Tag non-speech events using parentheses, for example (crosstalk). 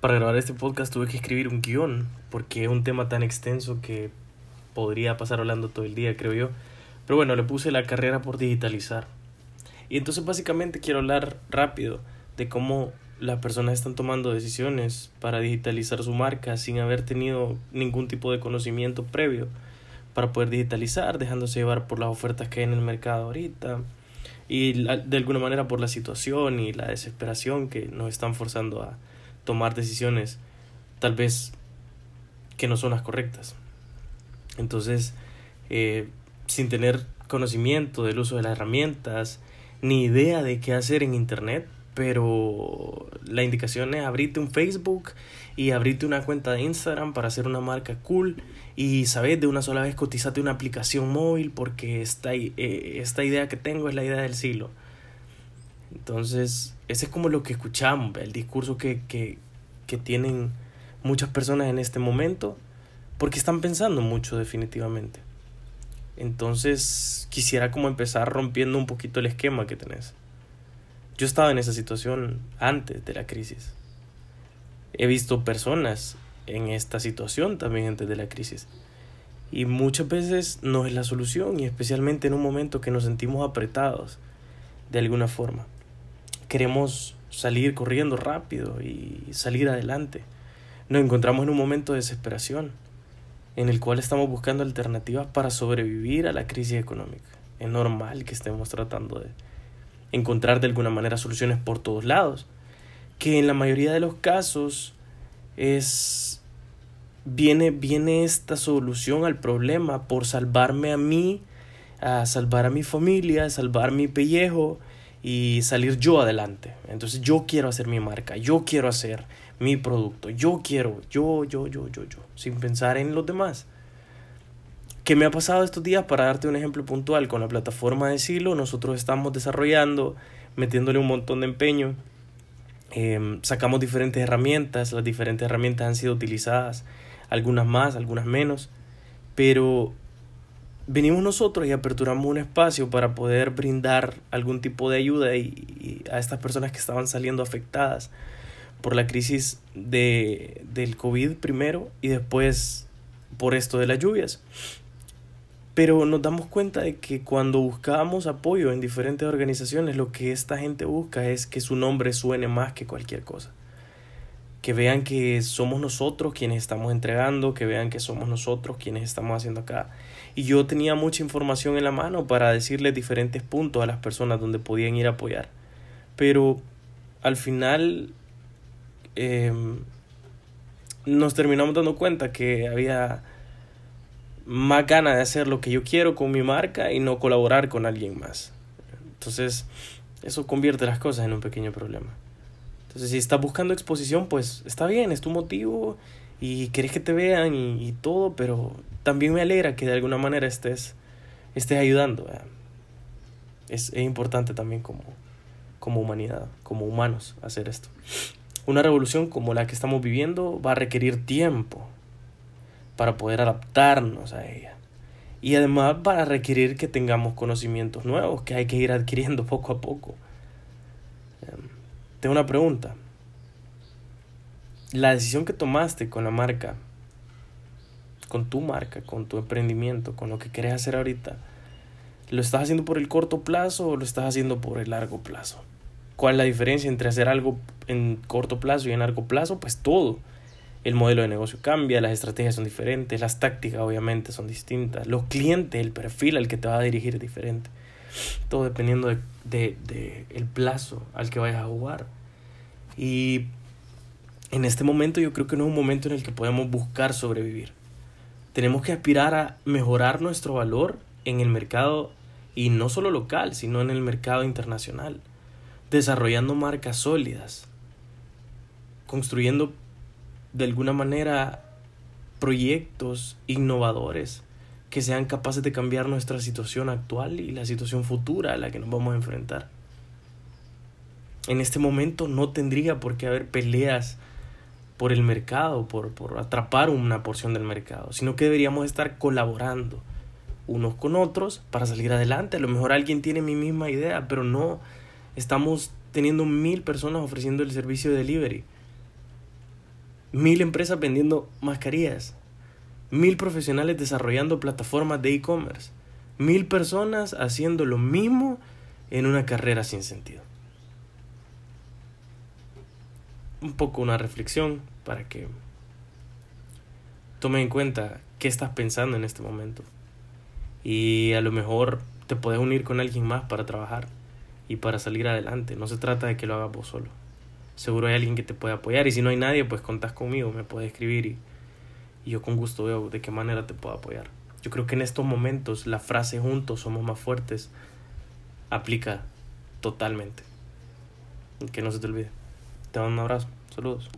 Para grabar este podcast tuve que escribir un guion, porque es un tema tan extenso que podría pasar hablando todo el día, creo yo. Pero bueno, le puse la carrera por digitalizar. Y entonces básicamente quiero hablar rápido de cómo las personas están tomando decisiones para digitalizar su marca sin haber tenido ningún tipo de conocimiento previo para poder digitalizar, dejándose llevar por las ofertas que hay en el mercado ahorita y de alguna manera por la situación y la desesperación que nos están forzando a tomar decisiones tal vez que no son las correctas. Entonces, eh, sin tener conocimiento del uso de las herramientas, ni idea de qué hacer en Internet, pero la indicación es abrirte un Facebook y abrirte una cuenta de Instagram para hacer una marca cool y sabes de una sola vez cotizate una aplicación móvil porque esta, eh, esta idea que tengo es la idea del siglo. Entonces, ese es como lo que escuchamos, el discurso que, que, que tienen muchas personas en este momento, porque están pensando mucho definitivamente. Entonces, quisiera como empezar rompiendo un poquito el esquema que tenés. Yo estaba en esa situación antes de la crisis. He visto personas en esta situación también antes de la crisis. Y muchas veces no es la solución, y especialmente en un momento que nos sentimos apretados de alguna forma queremos salir corriendo rápido y salir adelante. Nos encontramos en un momento de desesperación en el cual estamos buscando alternativas para sobrevivir a la crisis económica. Es normal que estemos tratando de encontrar de alguna manera soluciones por todos lados, que en la mayoría de los casos es viene viene esta solución al problema por salvarme a mí, a salvar a mi familia, a salvar mi pellejo, y salir yo adelante. Entonces yo quiero hacer mi marca, yo quiero hacer mi producto, yo quiero, yo, yo, yo, yo, yo, sin pensar en los demás. ¿Qué me ha pasado estos días? Para darte un ejemplo puntual, con la plataforma de Silo, nosotros estamos desarrollando, metiéndole un montón de empeño. Em, sacamos diferentes herramientas, las diferentes herramientas han sido utilizadas, algunas más, algunas menos, pero venimos nosotros y aperturamos un espacio para poder brindar algún tipo de ayuda y, a estas personas que estaban saliendo afectadas por la crisis de, del COVID primero y después por esto de las lluvias. Pero nos damos cuenta de que cuando buscábamos apoyo en diferentes organizaciones, lo que esta gente busca es que su nombre suene más que cualquier cosa. Que vean que somos nosotros quienes estamos entregando, que vean que somos nosotros quienes estamos haciendo acá y yo tenía mucha información en la mano para decirles diferentes puntos a las personas donde podían ir a apoyar. Pero al final em, nos terminamos dando cuenta que había más ganas de hacer lo que yo quiero con mi marca y no colaborar con alguien más. Entonces, eso convierte las cosas en un pequeño problema. Si estás buscando exposición, pues está bien, es tu motivo y querés que te vean y, y todo, pero también me alegra que de alguna manera estés, estés ayudando. Es, es, importante también como, como humanidad, como humanos, hacer esto. Una revolución como la que estamos viviendo va a requerir tiempo para poder adaptarnos a ella. Y además va a requerir que tengamos conocimientos nuevos que hay que ir adquiriendo (laughs) poco a poco. Tengo una pregunta. La decisión que tomaste con la marca con tu marca, con tu emprendimiento, con lo que quieres hacer ahorita, ¿lo estás haciendo por el corto plazo o lo estás haciendo por el largo plazo? ¿Cuál es la diferencia entre hacer algo en corto plazo y en largo plazo? Pues todo. El modelo de negocio cambia, las estrategias son diferentes, las tácticas obviamente son distintas, los clientes, el perfil al que te va a dirigir es diferente. Todo dependiendo de, de, el plazo al que vayas a jugar. Y en este momento yo creo que no es un momento en el que podemos buscar sobrevivir. Tenemos que aspirar a mejorar nuestro valor en el mercado y no solo local, sino en el mercado internacional, desarrollando marcas sólidas, construyendo de alguna manera proyectos innovadores que sean capaces de cambiar nuestra situación actual y la situación futura a la que nos vamos a enfrentar. En este momento no tendría por qué haber peleas por el mercado, por, por atrapar una porción del mercado, sino que deberíamos estar colaborando unos con otros para salir adelante. A lo mejor alguien tiene mi misma idea, pero no estamos teniendo mil personas ofreciendo el servicio de delivery. mil empresas vendiendo mascarillas, mil profesionales desarrollando plataformas de e-commerce, mil personas haciendo lo mismo en una carrera sin sentido. Un poco una reflexión para que tome en cuenta qué estás pensando en este momento. Y a lo mejor te puedes unir con alguien más para trabajar y para salir adelante. No se trata de que lo hagas vos solo. Seguro hay alguien que te puede apoyar y si no hay nadie, pues contás conmigo, me puedes escribir y, y yo con gusto veo de qué manera te puedo apoyar. Yo creo que en estos momentos la frase juntos somos más fuertes aplica totalmente. Que no se te olvide. Te mando un abrazo. Saludos.